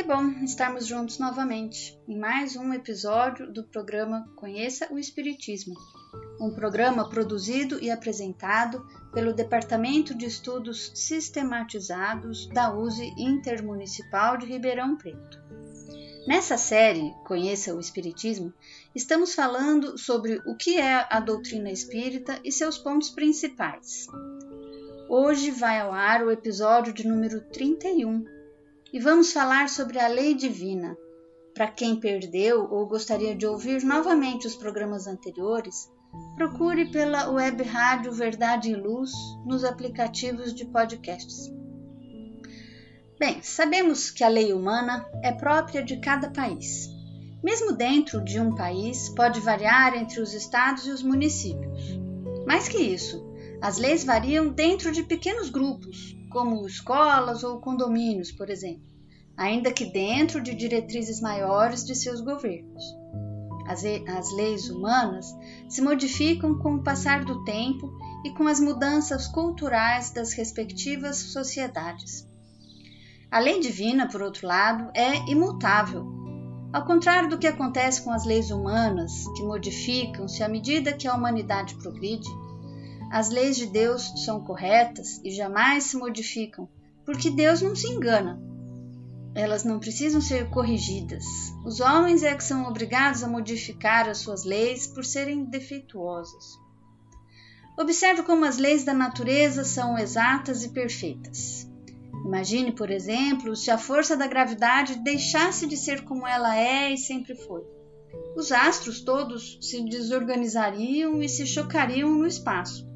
Que bom estarmos juntos novamente em mais um episódio do programa Conheça o Espiritismo, um programa produzido e apresentado pelo Departamento de Estudos Sistematizados da USE Intermunicipal de Ribeirão Preto. Nessa série Conheça o Espiritismo, estamos falando sobre o que é a doutrina espírita e seus pontos principais. Hoje vai ao ar o episódio de número 31 e vamos falar sobre a lei divina. Para quem perdeu ou gostaria de ouvir novamente os programas anteriores, procure pela web rádio Verdade e Luz nos aplicativos de podcasts. Bem, sabemos que a lei humana é própria de cada país. Mesmo dentro de um país, pode variar entre os estados e os municípios. Mais que isso, as leis variam dentro de pequenos grupos, como escolas ou condomínios, por exemplo, ainda que dentro de diretrizes maiores de seus governos. As, as leis humanas se modificam com o passar do tempo e com as mudanças culturais das respectivas sociedades. A lei divina, por outro lado, é imutável. Ao contrário do que acontece com as leis humanas, que modificam-se à medida que a humanidade progride, as leis de Deus são corretas e jamais se modificam, porque Deus não se engana. Elas não precisam ser corrigidas. Os homens é que são obrigados a modificar as suas leis por serem defeituosas. Observe como as leis da natureza são exatas e perfeitas. Imagine, por exemplo, se a força da gravidade deixasse de ser como ela é e sempre foi. Os astros todos se desorganizariam e se chocariam no espaço.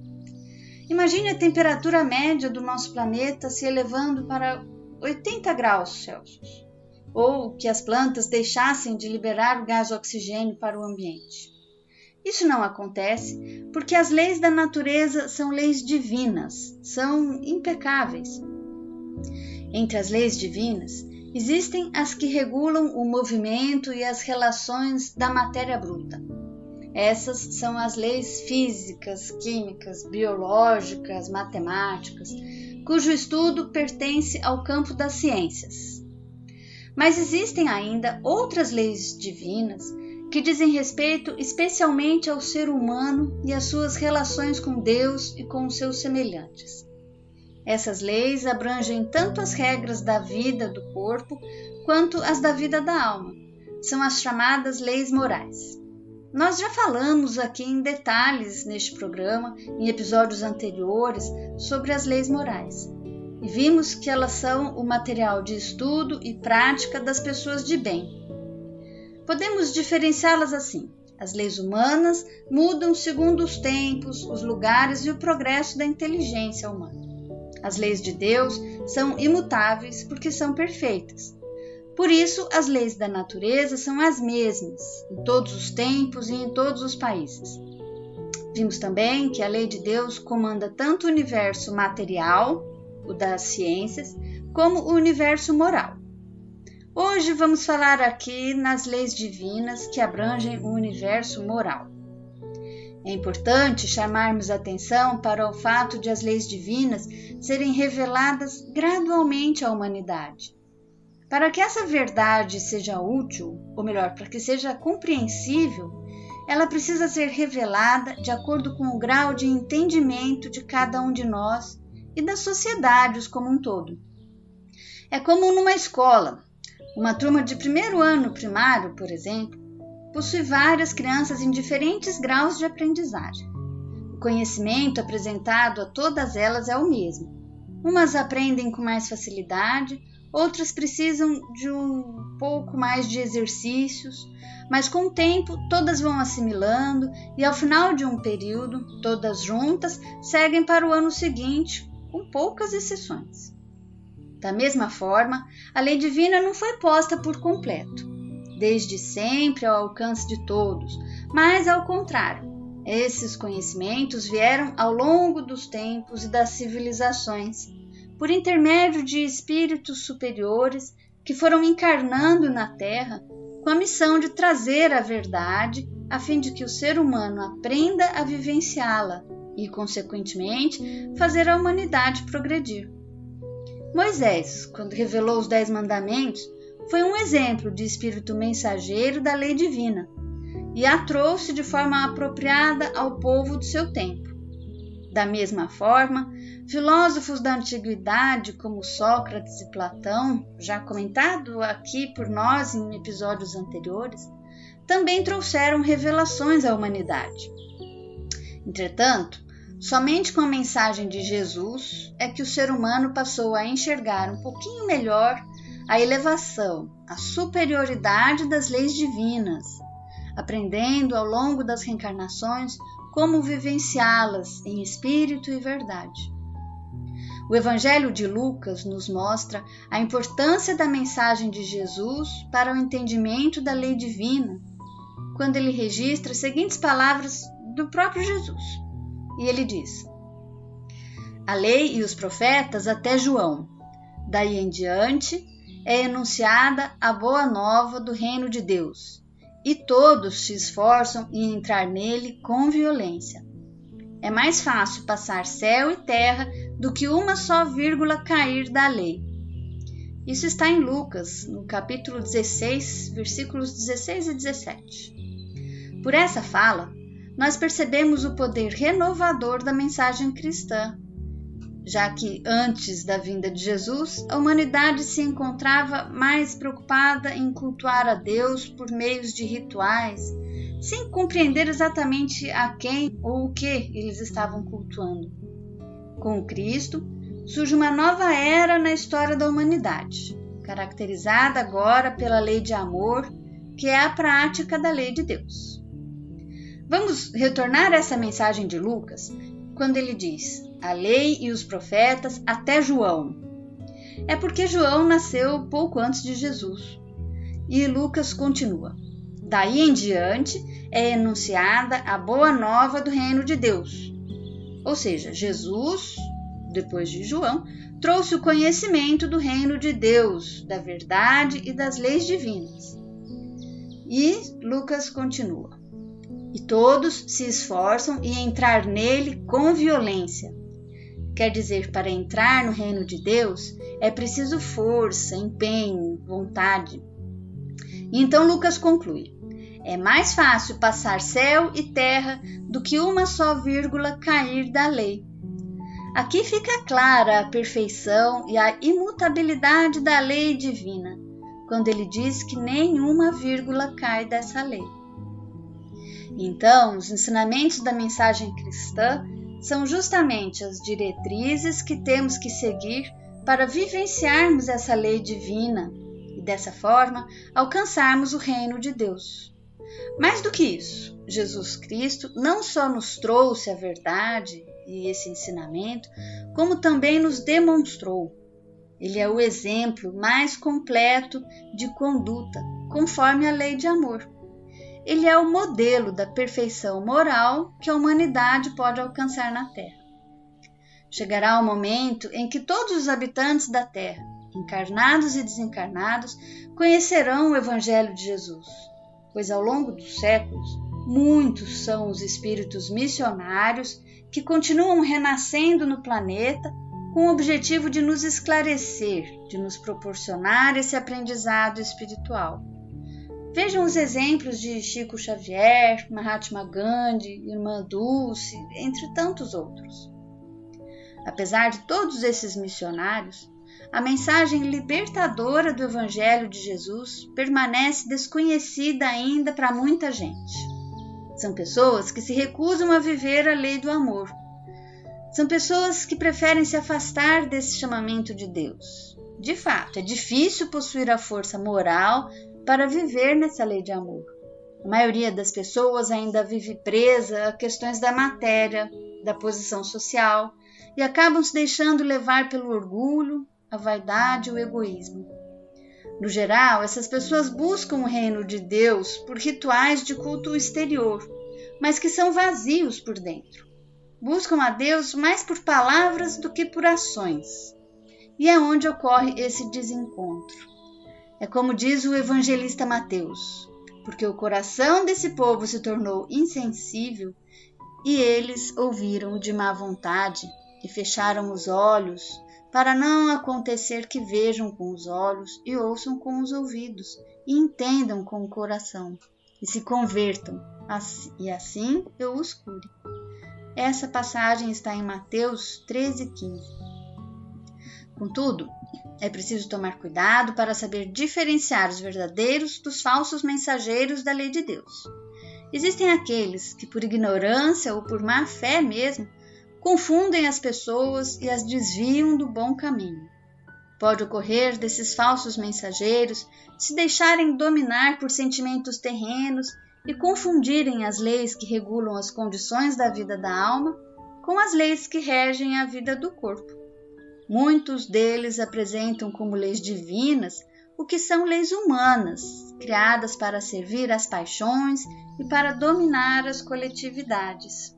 Imagine a temperatura média do nosso planeta se elevando para 80 graus Celsius, ou que as plantas deixassem de liberar o gás oxigênio para o ambiente. Isso não acontece porque as leis da natureza são leis divinas, são impecáveis. Entre as leis divinas, existem as que regulam o movimento e as relações da matéria bruta. Essas são as leis físicas, químicas, biológicas, matemáticas, cujo estudo pertence ao campo das ciências. Mas existem ainda outras leis divinas que dizem respeito especialmente ao ser humano e às suas relações com Deus e com os seus semelhantes. Essas leis abrangem tanto as regras da vida do corpo quanto as da vida da alma. São as chamadas leis morais. Nós já falamos aqui em detalhes neste programa, em episódios anteriores, sobre as leis morais. E vimos que elas são o material de estudo e prática das pessoas de bem. Podemos diferenciá-las assim: as leis humanas mudam segundo os tempos, os lugares e o progresso da inteligência humana. As leis de Deus são imutáveis porque são perfeitas. Por isso, as leis da natureza são as mesmas em todos os tempos e em todos os países. Vimos também que a lei de Deus comanda tanto o universo material, o das ciências, como o universo moral. Hoje vamos falar aqui nas leis divinas que abrangem o universo moral. É importante chamarmos atenção para o fato de as leis divinas serem reveladas gradualmente à humanidade para que essa verdade seja útil, ou melhor, para que seja compreensível, ela precisa ser revelada de acordo com o grau de entendimento de cada um de nós e das sociedades como um todo. É como numa escola. Uma turma de primeiro ano primário, por exemplo, possui várias crianças em diferentes graus de aprendizagem. O conhecimento apresentado a todas elas é o mesmo. Umas aprendem com mais facilidade, outras precisam de um pouco mais de exercícios, mas com o tempo todas vão assimilando e ao final de um período, todas juntas seguem para o ano seguinte, com poucas exceções. Da mesma forma, a lei divina não foi posta por completo, desde sempre ao alcance de todos, mas ao contrário. Esses conhecimentos vieram ao longo dos tempos e das civilizações, por intermédio de espíritos superiores que foram encarnando na Terra com a missão de trazer a verdade a fim de que o ser humano aprenda a vivenciá-la e, consequentemente, fazer a humanidade progredir. Moisés, quando revelou os Dez Mandamentos, foi um exemplo de espírito mensageiro da lei divina e a trouxe de forma apropriada ao povo do seu tempo. Da mesma forma, filósofos da antiguidade como Sócrates e Platão, já comentado aqui por nós em episódios anteriores, também trouxeram revelações à humanidade. Entretanto, Somente com a mensagem de Jesus é que o ser humano passou a enxergar um pouquinho melhor a elevação, a superioridade das leis divinas, aprendendo ao longo das reencarnações como vivenciá-las em espírito e verdade. O Evangelho de Lucas nos mostra a importância da mensagem de Jesus para o entendimento da lei divina, quando ele registra as seguintes palavras do próprio Jesus e ele diz: A lei e os profetas até João. Daí em diante é enunciada a boa nova do reino de Deus, e todos se esforçam em entrar nele com violência. É mais fácil passar céu e terra do que uma só vírgula cair da lei. Isso está em Lucas, no capítulo 16, versículos 16 e 17. Por essa fala, nós percebemos o poder renovador da mensagem cristã, já que antes da vinda de Jesus, a humanidade se encontrava mais preocupada em cultuar a Deus por meios de rituais, sem compreender exatamente a quem ou o que eles estavam cultuando. Com Cristo, surge uma nova era na história da humanidade, caracterizada agora pela lei de amor, que é a prática da lei de Deus. Vamos retornar a essa mensagem de Lucas quando ele diz: a lei e os profetas até João. É porque João nasceu pouco antes de Jesus. E Lucas continua: Daí em diante é enunciada a boa nova do reino de Deus. Ou seja, Jesus, depois de João, trouxe o conhecimento do reino de Deus, da verdade e das leis divinas. E Lucas continua: e todos se esforçam em entrar nele com violência. Quer dizer, para entrar no reino de Deus é preciso força, empenho, vontade. Então Lucas conclui: é mais fácil passar céu e terra do que uma só vírgula cair da lei. Aqui fica clara a perfeição e a imutabilidade da lei divina, quando ele diz que nenhuma vírgula cai dessa lei. Então, os ensinamentos da mensagem cristã são justamente as diretrizes que temos que seguir para vivenciarmos essa lei divina e, dessa forma, alcançarmos o reino de Deus. Mais do que isso, Jesus Cristo não só nos trouxe a verdade e esse ensinamento, como também nos demonstrou. Ele é o exemplo mais completo de conduta, conforme a lei de amor. Ele é o modelo da perfeição moral que a humanidade pode alcançar na Terra. Chegará o momento em que todos os habitantes da Terra, encarnados e desencarnados, conhecerão o Evangelho de Jesus, pois ao longo dos séculos, muitos são os espíritos missionários que continuam renascendo no planeta com o objetivo de nos esclarecer, de nos proporcionar esse aprendizado espiritual. Vejam os exemplos de Chico Xavier, Mahatma Gandhi, Irmã Dulce, entre tantos outros. Apesar de todos esses missionários, a mensagem libertadora do Evangelho de Jesus permanece desconhecida ainda para muita gente. São pessoas que se recusam a viver a lei do amor. São pessoas que preferem se afastar desse chamamento de Deus. De fato, é difícil possuir a força moral para viver nessa lei de amor. A maioria das pessoas ainda vive presa a questões da matéria, da posição social e acabam se deixando levar pelo orgulho, a vaidade e o egoísmo. No geral, essas pessoas buscam o reino de Deus por rituais de culto exterior, mas que são vazios por dentro. Buscam a Deus mais por palavras do que por ações. E é onde ocorre esse desencontro. É como diz o evangelista Mateus: porque o coração desse povo se tornou insensível e eles ouviram de má vontade e fecharam os olhos, para não acontecer que vejam com os olhos e ouçam com os ouvidos e entendam com o coração e se convertam, e assim eu os cure. Essa passagem está em Mateus 13,15. Contudo, é preciso tomar cuidado para saber diferenciar os verdadeiros dos falsos mensageiros da lei de Deus. Existem aqueles que, por ignorância ou por má fé mesmo, confundem as pessoas e as desviam do bom caminho. Pode ocorrer desses falsos mensageiros se deixarem dominar por sentimentos terrenos e confundirem as leis que regulam as condições da vida da alma com as leis que regem a vida do corpo. Muitos deles apresentam como leis divinas o que são leis humanas, criadas para servir às paixões e para dominar as coletividades.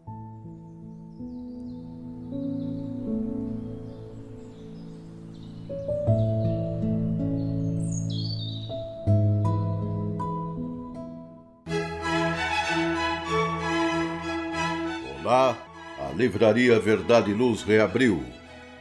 Olá, a Livraria Verdade e Luz reabriu.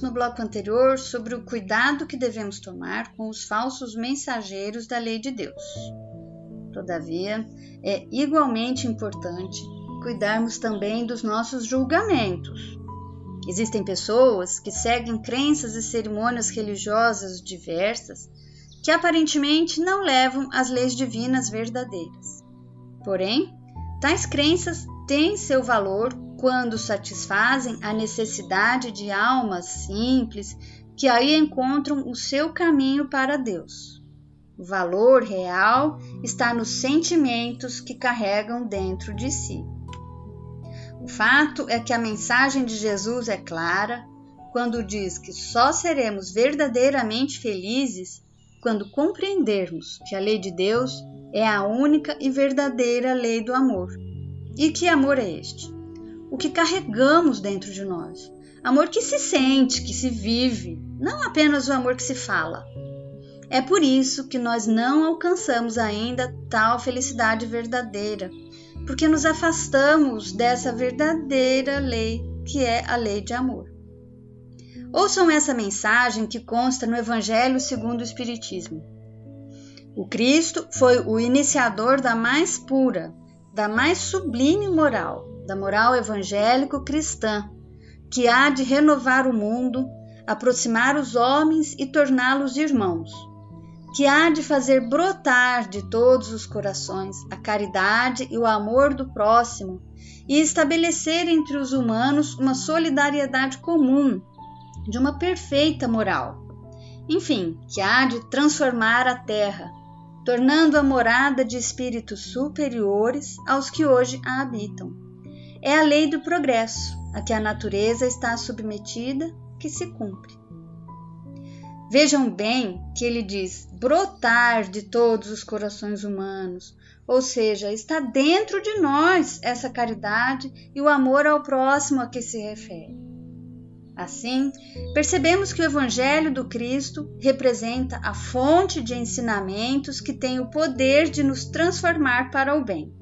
No bloco anterior sobre o cuidado que devemos tomar com os falsos mensageiros da lei de Deus. Todavia, é igualmente importante cuidarmos também dos nossos julgamentos. Existem pessoas que seguem crenças e cerimônias religiosas diversas que aparentemente não levam às leis divinas verdadeiras. Porém, tais crenças têm seu valor quando satisfazem a necessidade de almas simples que aí encontram o seu caminho para Deus. O valor real está nos sentimentos que carregam dentro de si. O fato é que a mensagem de Jesus é clara quando diz que só seremos verdadeiramente felizes quando compreendermos que a lei de Deus é a única e verdadeira lei do amor. E que amor é este? O que carregamos dentro de nós. Amor que se sente, que se vive, não apenas o amor que se fala. É por isso que nós não alcançamos ainda tal felicidade verdadeira, porque nos afastamos dessa verdadeira lei que é a lei de amor. Ouçam essa mensagem que consta no Evangelho segundo o Espiritismo. O Cristo foi o iniciador da mais pura, da mais sublime moral, da moral evangélico-cristã, que há de renovar o mundo, aproximar os homens e torná-los irmãos. que há de fazer brotar de todos os corações a caridade e o amor do próximo e estabelecer entre os humanos uma solidariedade comum, de uma perfeita moral. Enfim, que há de transformar a terra, tornando a morada de espíritos superiores aos que hoje a habitam. É a lei do progresso, a que a natureza está submetida, que se cumpre. Vejam bem que ele diz brotar de todos os corações humanos, ou seja, está dentro de nós essa caridade e o amor ao próximo a que se refere. Assim, percebemos que o Evangelho do Cristo representa a fonte de ensinamentos que tem o poder de nos transformar para o bem.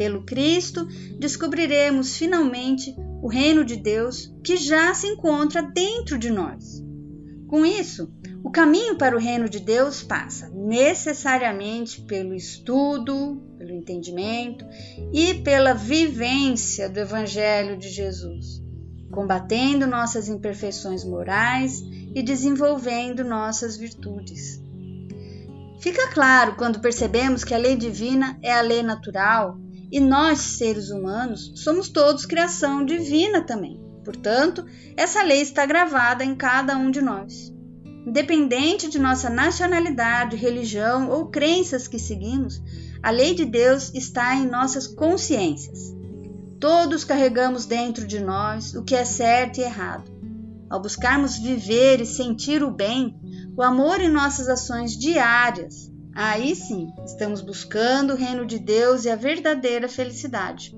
Pelo Cristo, descobriremos finalmente o reino de Deus que já se encontra dentro de nós. Com isso, o caminho para o reino de Deus passa necessariamente pelo estudo, pelo entendimento e pela vivência do Evangelho de Jesus combatendo nossas imperfeições morais e desenvolvendo nossas virtudes. Fica claro quando percebemos que a lei divina é a lei natural e nós, seres humanos, somos todos criação divina também. Portanto, essa lei está gravada em cada um de nós. Independente de nossa nacionalidade, religião ou crenças que seguimos, a lei de Deus está em nossas consciências. Todos carregamos dentro de nós o que é certo e errado. Ao buscarmos viver e sentir o bem, o amor em nossas ações diárias, aí sim estamos buscando o reino de Deus e a verdadeira felicidade.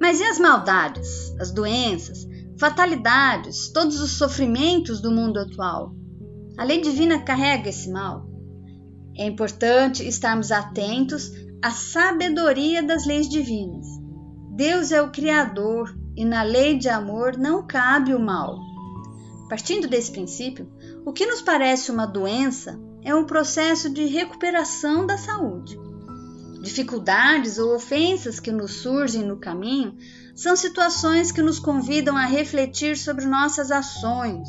Mas e as maldades, as doenças, fatalidades, todos os sofrimentos do mundo atual? A lei divina carrega esse mal. É importante estarmos atentos à sabedoria das leis divinas Deus é o Criador e na lei de amor não cabe o mal. Partindo desse princípio, o que nos parece uma doença é um processo de recuperação da saúde. Dificuldades ou ofensas que nos surgem no caminho são situações que nos convidam a refletir sobre nossas ações,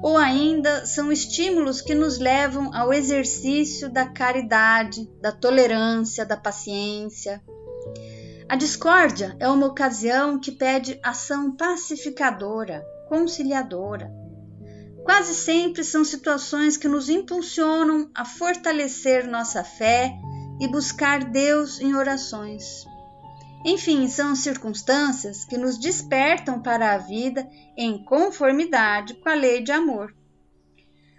ou ainda são estímulos que nos levam ao exercício da caridade, da tolerância, da paciência, a discórdia é uma ocasião que pede ação pacificadora, conciliadora. Quase sempre são situações que nos impulsionam a fortalecer nossa fé e buscar Deus em orações. Enfim, são circunstâncias que nos despertam para a vida em conformidade com a lei de amor.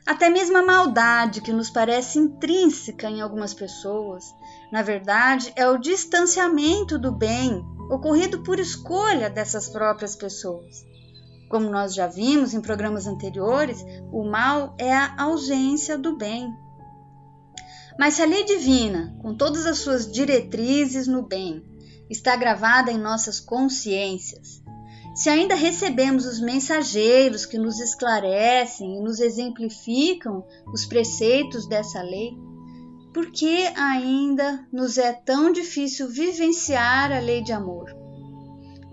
Até mesmo a maldade que nos parece intrínseca em algumas pessoas na verdade, é o distanciamento do bem ocorrido por escolha dessas próprias pessoas. Como nós já vimos em programas anteriores, o mal é a ausência do bem. Mas se a lei divina, com todas as suas diretrizes no bem, está gravada em nossas consciências, se ainda recebemos os mensageiros que nos esclarecem e nos exemplificam os preceitos dessa lei, por que ainda nos é tão difícil vivenciar a lei de amor?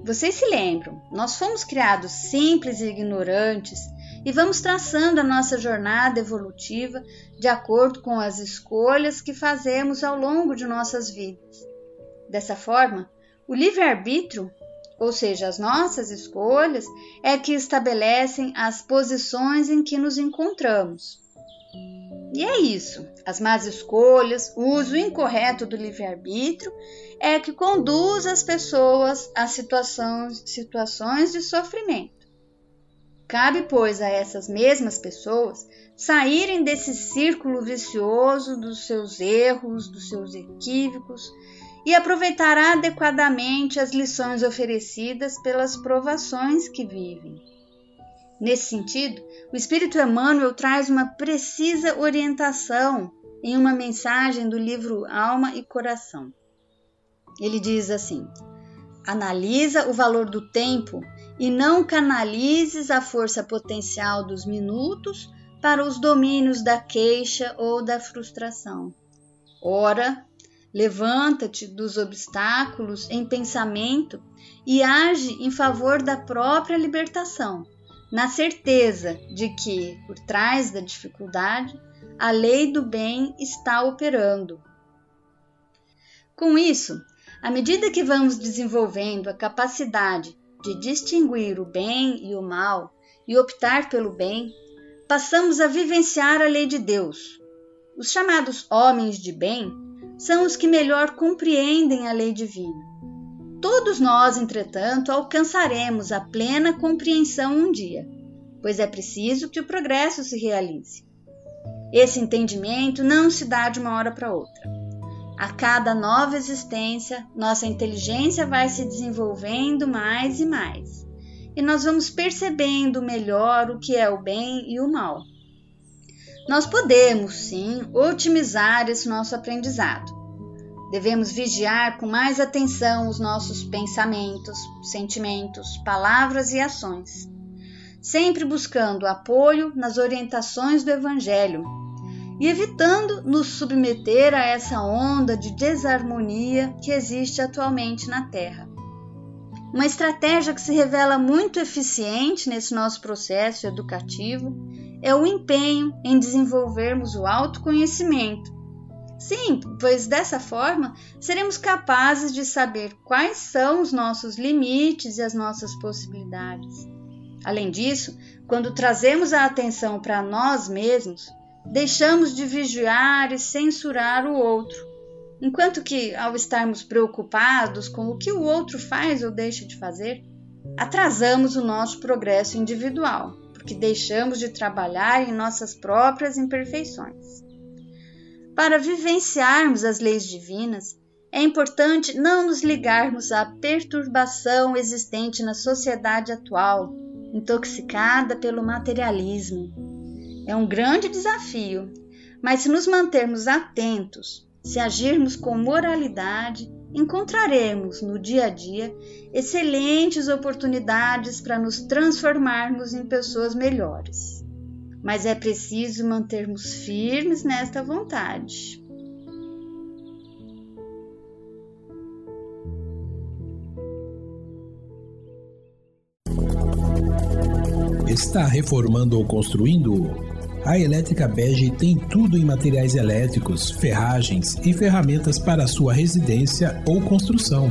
Vocês se lembram, nós fomos criados simples e ignorantes e vamos traçando a nossa jornada evolutiva de acordo com as escolhas que fazemos ao longo de nossas vidas. Dessa forma, o livre-arbítrio, ou seja, as nossas escolhas, é que estabelecem as posições em que nos encontramos. E é isso. As más escolhas, o uso incorreto do livre-arbítrio é que conduz as pessoas a situações, situações de sofrimento. Cabe, pois, a essas mesmas pessoas saírem desse círculo vicioso dos seus erros, dos seus equívocos e aproveitar adequadamente as lições oferecidas pelas provações que vivem. Nesse sentido, o Espírito Emmanuel traz uma precisa orientação em uma mensagem do livro Alma e Coração. Ele diz assim: analisa o valor do tempo e não canalizes a força potencial dos minutos para os domínios da queixa ou da frustração. Ora, levanta-te dos obstáculos em pensamento e age em favor da própria libertação na certeza de que, por trás da dificuldade, a lei do bem está operando. Com isso, à medida que vamos desenvolvendo a capacidade de distinguir o bem e o mal e optar pelo bem, passamos a vivenciar a lei de Deus. Os chamados homens de bem são os que melhor compreendem a lei divina. Todos nós, entretanto, alcançaremos a plena compreensão um dia, pois é preciso que o progresso se realize. Esse entendimento não se dá de uma hora para outra. A cada nova existência, nossa inteligência vai se desenvolvendo mais e mais, e nós vamos percebendo melhor o que é o bem e o mal. Nós podemos, sim, otimizar esse nosso aprendizado. Devemos vigiar com mais atenção os nossos pensamentos, sentimentos, palavras e ações, sempre buscando apoio nas orientações do Evangelho e evitando nos submeter a essa onda de desarmonia que existe atualmente na Terra. Uma estratégia que se revela muito eficiente nesse nosso processo educativo é o empenho em desenvolvermos o autoconhecimento. Sim, pois dessa forma seremos capazes de saber quais são os nossos limites e as nossas possibilidades. Além disso, quando trazemos a atenção para nós mesmos, deixamos de vigiar e censurar o outro, enquanto que, ao estarmos preocupados com o que o outro faz ou deixa de fazer, atrasamos o nosso progresso individual, porque deixamos de trabalhar em nossas próprias imperfeições. Para vivenciarmos as leis divinas, é importante não nos ligarmos à perturbação existente na sociedade atual, intoxicada pelo materialismo é um grande desafio, mas se nos mantermos atentos, se agirmos com moralidade, encontraremos no dia a dia excelentes oportunidades para nos transformarmos em pessoas melhores. Mas é preciso mantermos firmes nesta vontade. Está reformando ou construindo? A Elétrica Bege tem tudo em materiais elétricos, ferragens e ferramentas para sua residência ou construção.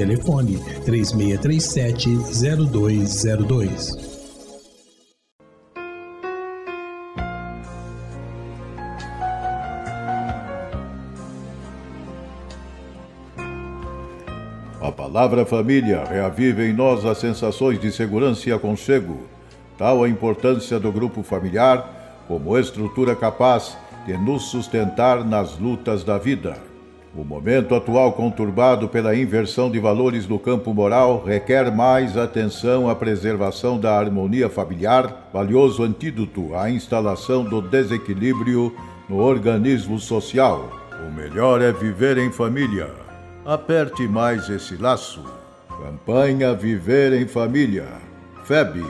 Telefone 3637-0202. A palavra família reaviva em nós as sensações de segurança e aconchego Tal a importância do grupo familiar como estrutura capaz de nos sustentar nas lutas da vida. O momento atual, conturbado pela inversão de valores no campo moral, requer mais atenção à preservação da harmonia familiar, valioso antídoto à instalação do desequilíbrio no organismo social. O melhor é viver em família. Aperte mais esse laço. Campanha Viver em Família. FEB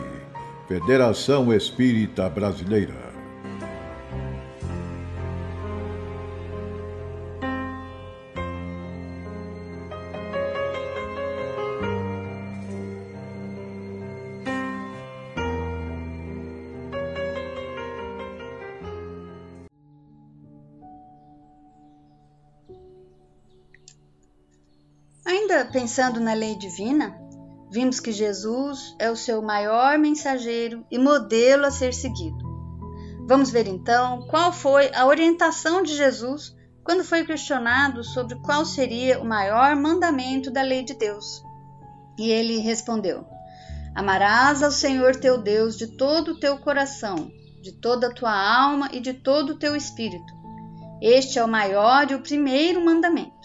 Federação Espírita Brasileira. Pensando na lei divina, Vimos que Jesus é o seu maior mensageiro e modelo a ser seguido. Vamos ver então qual foi a orientação de Jesus quando foi questionado sobre qual seria o maior mandamento da lei de Deus. E ele respondeu: Amarás ao Senhor teu Deus de todo o teu coração, de toda a tua alma e de todo o teu espírito. Este é o maior e o primeiro mandamento.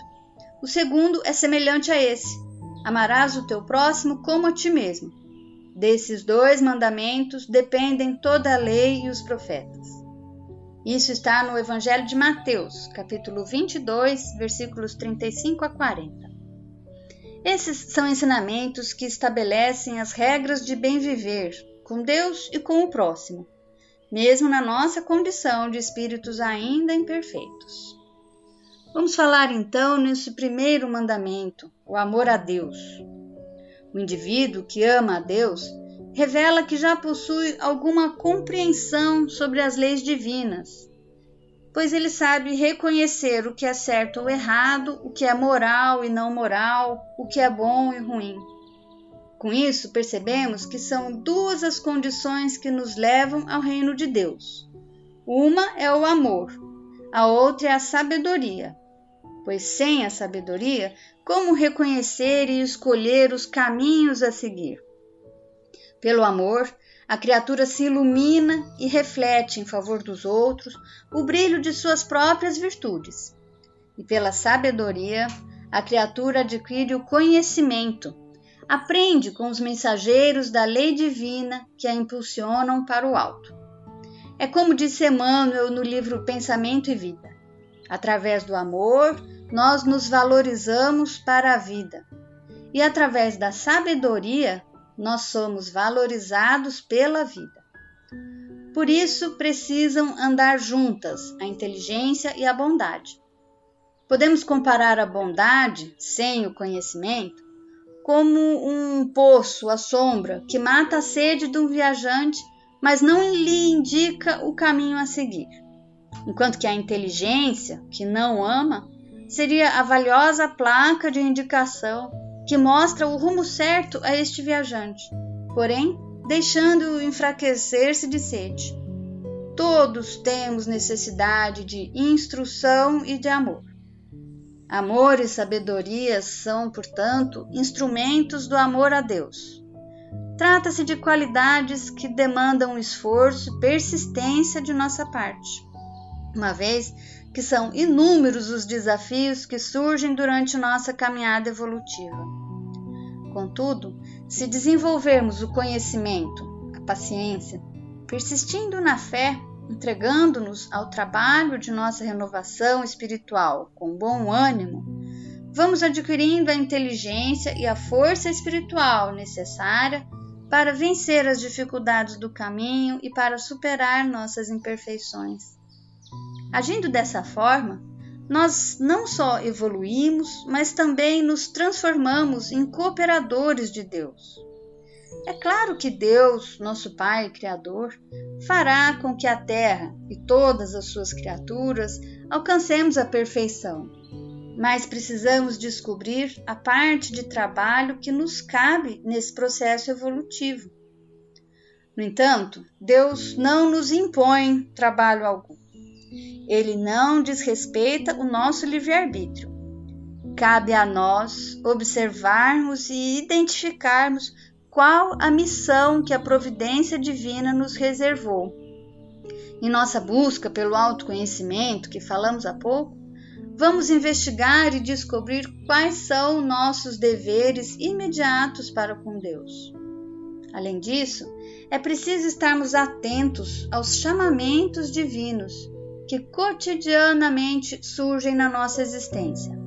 O segundo é semelhante a esse Amarás o teu próximo como a ti mesmo. Desses dois mandamentos dependem toda a lei e os profetas. Isso está no Evangelho de Mateus, capítulo 22, versículos 35 a 40. Esses são ensinamentos que estabelecem as regras de bem viver com Deus e com o próximo, mesmo na nossa condição de espíritos ainda imperfeitos. Vamos falar então nesse primeiro mandamento, o amor a Deus. O indivíduo que ama a Deus revela que já possui alguma compreensão sobre as leis divinas, pois ele sabe reconhecer o que é certo ou errado, o que é moral e não moral, o que é bom e ruim. Com isso, percebemos que são duas as condições que nos levam ao reino de Deus. Uma é o amor, a outra é a sabedoria. Pois sem a sabedoria, como reconhecer e escolher os caminhos a seguir? Pelo amor, a criatura se ilumina e reflete em favor dos outros o brilho de suas próprias virtudes. E pela sabedoria, a criatura adquire o conhecimento, aprende com os mensageiros da lei divina que a impulsionam para o alto. É como disse Emmanuel no livro Pensamento e Vida: através do amor, nós nos valorizamos para a vida, e através da sabedoria, nós somos valorizados pela vida. Por isso precisam andar juntas a inteligência e a bondade. Podemos comparar a bondade, sem o conhecimento, como um poço à sombra que mata a sede de um viajante, mas não lhe indica o caminho a seguir. Enquanto que a inteligência, que não ama, seria a valiosa placa de indicação que mostra o rumo certo a este viajante, porém deixando-o enfraquecer-se de sede. Todos temos necessidade de instrução e de amor. Amor e sabedoria são, portanto, instrumentos do amor a Deus. Trata-se de qualidades que demandam esforço e persistência de nossa parte, uma vez que são inúmeros os desafios que surgem durante nossa caminhada evolutiva. Contudo, se desenvolvermos o conhecimento, a paciência, persistindo na fé, entregando-nos ao trabalho de nossa renovação espiritual com bom ânimo, vamos adquirindo a inteligência e a força espiritual necessária para vencer as dificuldades do caminho e para superar nossas imperfeições. Agindo dessa forma, nós não só evoluímos, mas também nos transformamos em cooperadores de Deus. É claro que Deus, nosso Pai Criador, fará com que a Terra e todas as suas criaturas alcancemos a perfeição, mas precisamos descobrir a parte de trabalho que nos cabe nesse processo evolutivo. No entanto, Deus não nos impõe trabalho algum. Ele não desrespeita o nosso livre-arbítrio. Cabe a nós observarmos e identificarmos qual a missão que a providência divina nos reservou. Em nossa busca pelo autoconhecimento, que falamos há pouco, vamos investigar e descobrir quais são nossos deveres imediatos para com Deus. Além disso, é preciso estarmos atentos aos chamamentos divinos que cotidianamente surgem na nossa existência.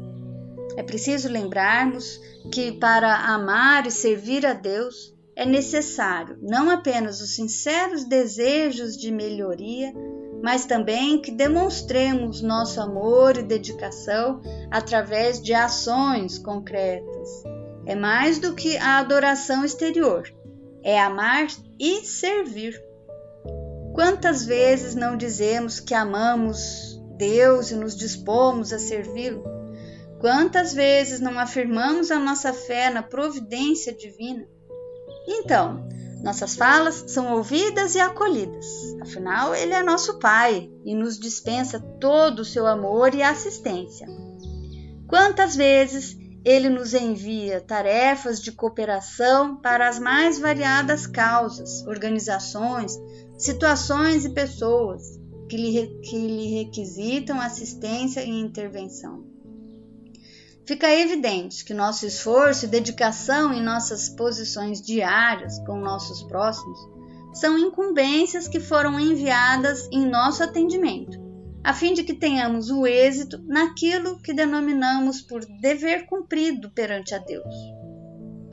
É preciso lembrarmos que para amar e servir a Deus é necessário não apenas os sinceros desejos de melhoria, mas também que demonstremos nosso amor e dedicação através de ações concretas. É mais do que a adoração exterior, é amar e servir. Quantas vezes não dizemos que amamos Deus e nos dispomos a servi-lo? Quantas vezes não afirmamos a nossa fé na providência divina? Então, nossas falas são ouvidas e acolhidas. Afinal, Ele é nosso Pai e nos dispensa todo o seu amor e assistência. Quantas vezes Ele nos envia tarefas de cooperação para as mais variadas causas, organizações, situações e pessoas que lhe, que lhe requisitam assistência e intervenção. Fica evidente que nosso esforço e dedicação em nossas posições diárias com nossos próximos são incumbências que foram enviadas em nosso atendimento, a fim de que tenhamos o êxito naquilo que denominamos por dever cumprido perante a Deus.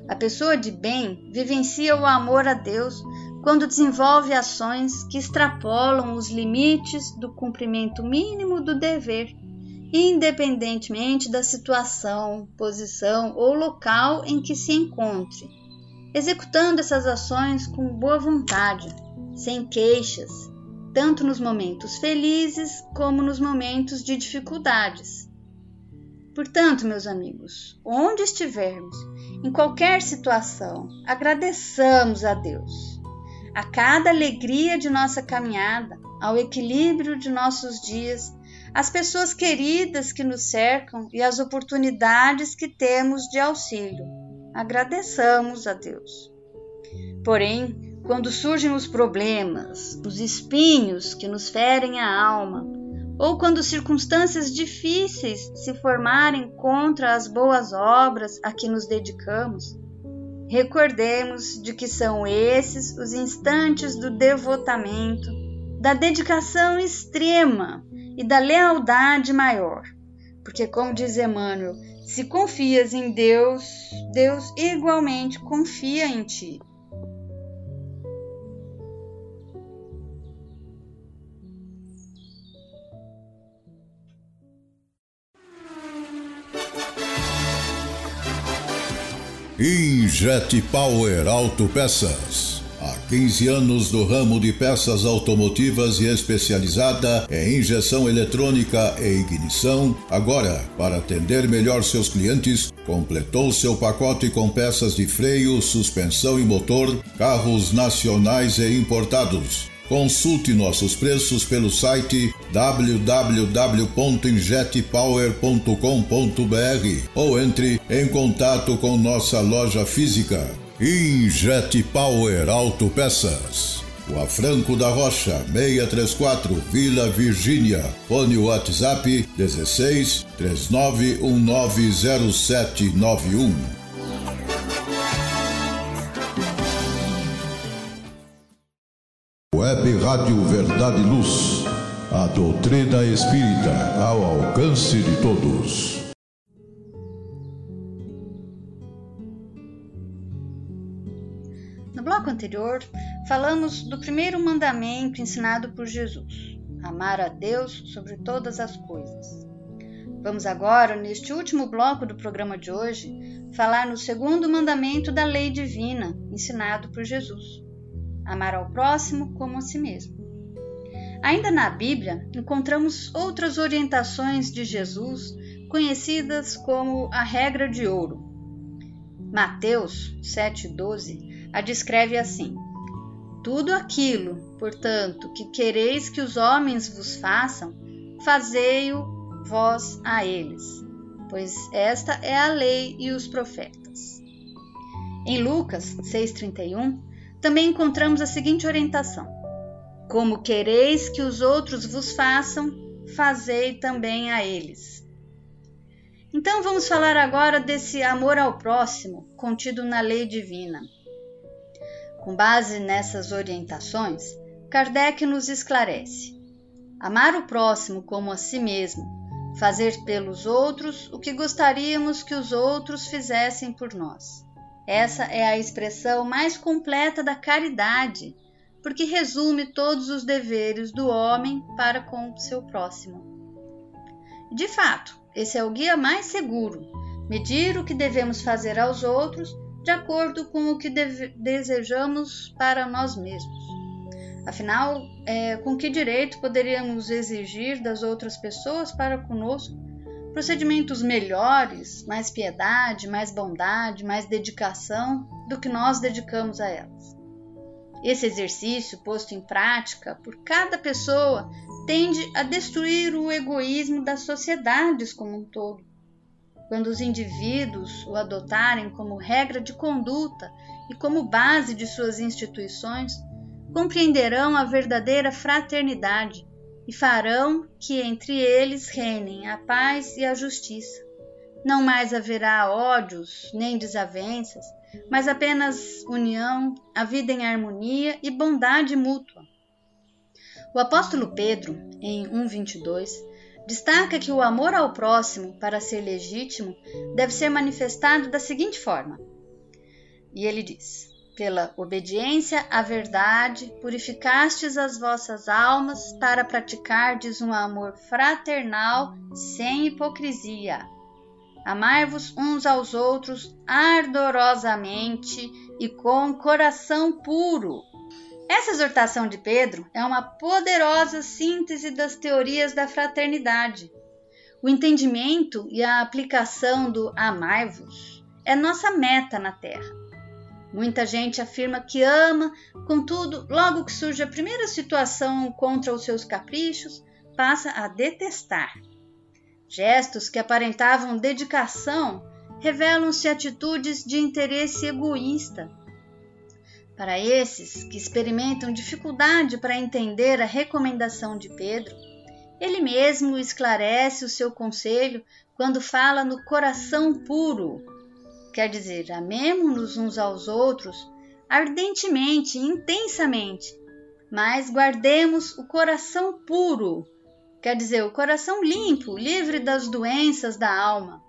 A pessoa de bem vivencia o amor a Deus quando desenvolve ações que extrapolam os limites do cumprimento mínimo do dever, independentemente da situação, posição ou local em que se encontre, executando essas ações com boa vontade, sem queixas, tanto nos momentos felizes como nos momentos de dificuldades. Portanto, meus amigos, onde estivermos, em qualquer situação, agradeçamos a Deus. A cada alegria de nossa caminhada, ao equilíbrio de nossos dias, as pessoas queridas que nos cercam e as oportunidades que temos de auxílio. Agradeçamos a Deus. Porém, quando surgem os problemas, os espinhos que nos ferem a alma, ou quando circunstâncias difíceis se formarem contra as boas obras a que nos dedicamos, recordemos de que são esses os instantes do devotamento, da dedicação extrema e da lealdade maior. Porque, como diz Emmanuel, se confias em Deus, Deus igualmente confia em ti. Injet Power Autopeças. Há 15 anos no ramo de peças automotivas e especializada em injeção eletrônica e ignição, agora, para atender melhor seus clientes, completou seu pacote com peças de freio, suspensão e motor, carros nacionais e importados Consulte nossos preços pelo site www.injetpower.com.br ou entre em contato com nossa loja física. Injet Power Autopeças. Rua Franco da Rocha, 634, Vila Virgínia. Fone WhatsApp 16 39190791. Web Rádio Verdade Luz. A doutrina espírita ao alcance de todos. No bloco anterior, falamos do primeiro mandamento ensinado por Jesus: amar a Deus sobre todas as coisas. Vamos agora, neste último bloco do programa de hoje, falar no segundo mandamento da lei divina, ensinado por Jesus amar ao próximo como a si mesmo. Ainda na Bíblia, encontramos outras orientações de Jesus conhecidas como a regra de ouro. Mateus 7,12 a descreve assim: Tudo aquilo, portanto, que quereis que os homens vos façam, fazei-o vós a eles, pois esta é a lei e os profetas. Em Lucas 6,31, também encontramos a seguinte orientação: Como quereis que os outros vos façam, fazei também a eles. Então vamos falar agora desse amor ao próximo contido na lei divina. Com base nessas orientações, Kardec nos esclarece: amar o próximo como a si mesmo, fazer pelos outros o que gostaríamos que os outros fizessem por nós. Essa é a expressão mais completa da caridade, porque resume todos os deveres do homem para com o seu próximo. De fato, esse é o guia mais seguro: medir o que devemos fazer aos outros de acordo com o que desejamos para nós mesmos. Afinal, é, com que direito poderíamos exigir das outras pessoas para conosco procedimentos melhores, mais piedade, mais bondade, mais dedicação do que nós dedicamos a elas. Esse exercício posto em prática por cada pessoa tende a destruir o egoísmo das sociedades como um todo. Quando os indivíduos o adotarem como regra de conduta e como base de suas instituições, compreenderão a verdadeira fraternidade e farão que entre eles reinem a paz e a justiça. Não mais haverá ódios nem desavenças, mas apenas união, a vida em harmonia e bondade mútua. O apóstolo Pedro, em 1:22, destaca que o amor ao próximo, para ser legítimo, deve ser manifestado da seguinte forma. E ele diz: Pela obediência à verdade, purificastes as vossas almas para praticardes um amor fraternal sem hipocrisia. Amai-vos uns aos outros ardorosamente e com coração puro, essa exortação de Pedro é uma poderosa síntese das teorias da fraternidade. O entendimento e a aplicação do amai-vos é nossa meta na Terra. Muita gente afirma que ama, contudo, logo que surge a primeira situação contra os seus caprichos, passa a detestar. Gestos que aparentavam dedicação revelam-se atitudes de interesse egoísta para esses que experimentam dificuldade para entender a recomendação de Pedro, ele mesmo esclarece o seu conselho quando fala no coração puro. Quer dizer, amemo-nos uns aos outros ardentemente, intensamente, mas guardemos o coração puro, quer dizer, o coração limpo, livre das doenças da alma.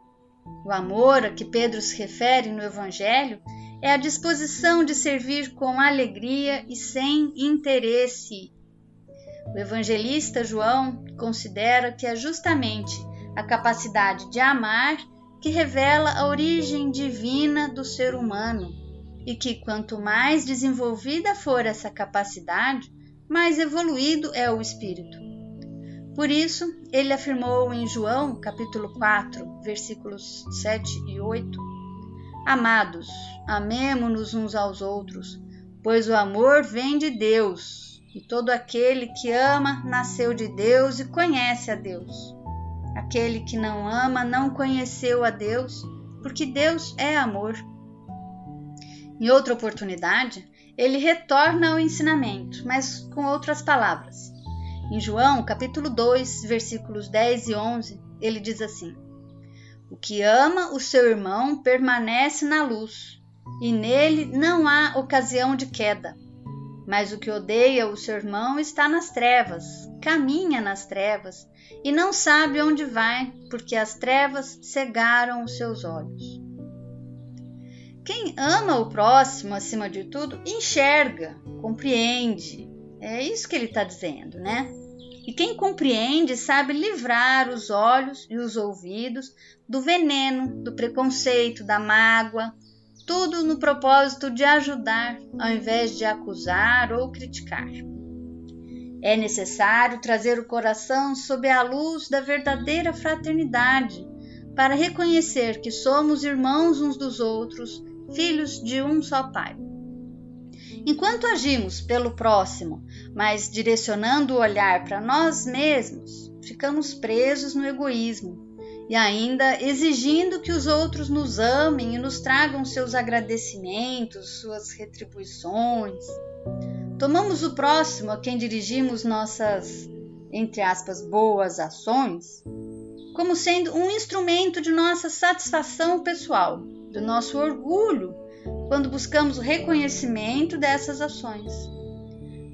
O amor a que Pedro se refere no Evangelho é a disposição de servir com alegria e sem interesse. O evangelista João considera que é justamente a capacidade de amar que revela a origem divina do ser humano e que quanto mais desenvolvida for essa capacidade, mais evoluído é o espírito. Por isso, ele afirmou em João, capítulo 4, versículos 7 e 8: Amados, amemo-nos uns aos outros, pois o amor vem de Deus, e todo aquele que ama nasceu de Deus e conhece a Deus. Aquele que não ama não conheceu a Deus, porque Deus é amor. Em outra oportunidade, ele retorna ao ensinamento, mas com outras palavras. Em João, capítulo 2, versículos 10 e 11, ele diz assim: o que ama o seu irmão permanece na luz, e nele não há ocasião de queda. Mas o que odeia o seu irmão está nas trevas, caminha nas trevas, e não sabe onde vai, porque as trevas cegaram os seus olhos. Quem ama o próximo, acima de tudo, enxerga, compreende. É isso que ele está dizendo, né? E quem compreende sabe livrar os olhos e os ouvidos do veneno, do preconceito, da mágoa, tudo no propósito de ajudar ao invés de acusar ou criticar. É necessário trazer o coração sob a luz da verdadeira fraternidade para reconhecer que somos irmãos uns dos outros, filhos de um só Pai. Enquanto agimos pelo próximo, mas direcionando o olhar para nós mesmos, ficamos presos no egoísmo e ainda exigindo que os outros nos amem e nos tragam seus agradecimentos, suas retribuições. Tomamos o próximo a quem dirigimos nossas, entre aspas, boas ações, como sendo um instrumento de nossa satisfação pessoal, do nosso orgulho quando buscamos o reconhecimento dessas ações.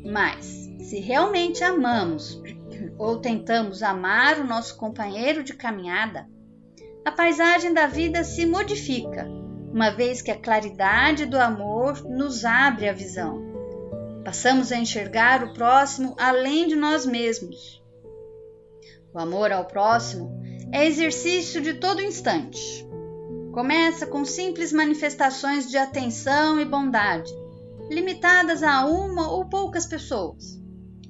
Mas, se realmente amamos ou tentamos amar o nosso companheiro de caminhada, a paisagem da vida se modifica, uma vez que a claridade do amor nos abre a visão. Passamos a enxergar o próximo além de nós mesmos. O amor ao próximo é exercício de todo instante, Começa com simples manifestações de atenção e bondade, limitadas a uma ou poucas pessoas,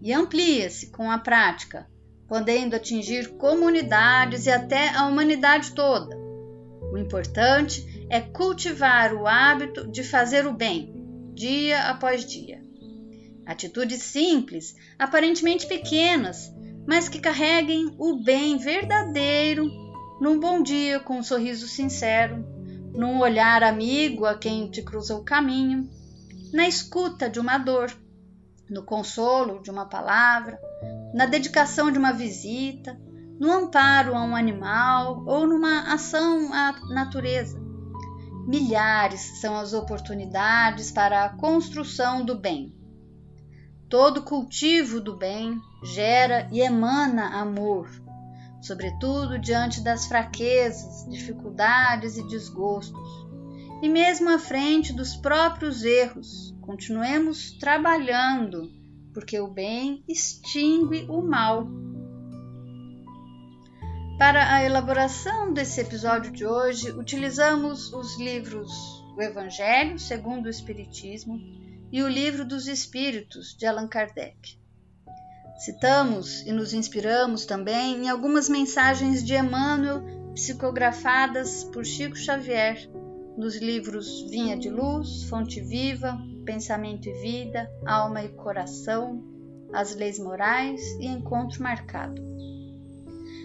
e amplia-se com a prática, podendo atingir comunidades e até a humanidade toda. O importante é cultivar o hábito de fazer o bem, dia após dia. Atitudes simples, aparentemente pequenas, mas que carreguem o bem verdadeiro num bom dia com um sorriso sincero, num olhar amigo a quem te cruza o caminho, na escuta de uma dor, no consolo de uma palavra, na dedicação de uma visita, no amparo a um animal ou numa ação à natureza. Milhares são as oportunidades para a construção do bem. Todo cultivo do bem gera e emana amor, sobretudo diante das fraquezas, dificuldades e desgostos. E mesmo à frente dos próprios erros, continuemos trabalhando, porque o bem extingue o mal. Para a elaboração desse episódio de hoje, utilizamos os livros O Evangelho segundo o Espiritismo e o Livro dos Espíritos de Allan Kardec. Citamos e nos inspiramos também em algumas mensagens de Emmanuel psicografadas por Chico Xavier nos livros Vinha de Luz, Fonte Viva, Pensamento e Vida, Alma e Coração, As Leis Morais e Encontro Marcado.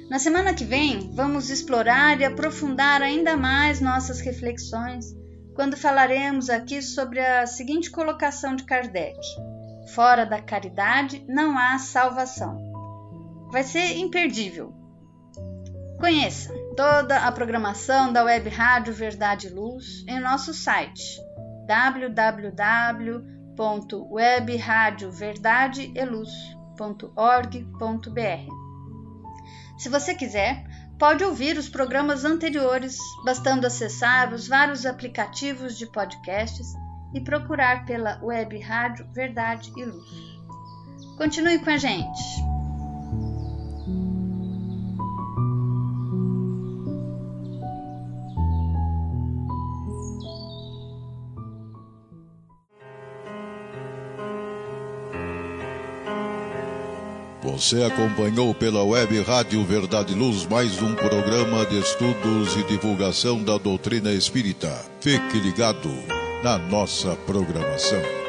Na semana que vem, vamos explorar e aprofundar ainda mais nossas reflexões quando falaremos aqui sobre a seguinte colocação de Kardec: Fora da caridade não há salvação. Vai ser imperdível. Conheça toda a programação da Web Rádio Verdade e Luz em nosso site www.webradioverdadeeluz.org.br. Se você quiser, pode ouvir os programas anteriores, bastando acessar os vários aplicativos de podcasts e procurar pela web rádio Verdade e Luz. Continue com a gente! Você acompanhou pela web Rádio Verdade Luz mais um programa de estudos e divulgação da doutrina espírita. Fique ligado na nossa programação.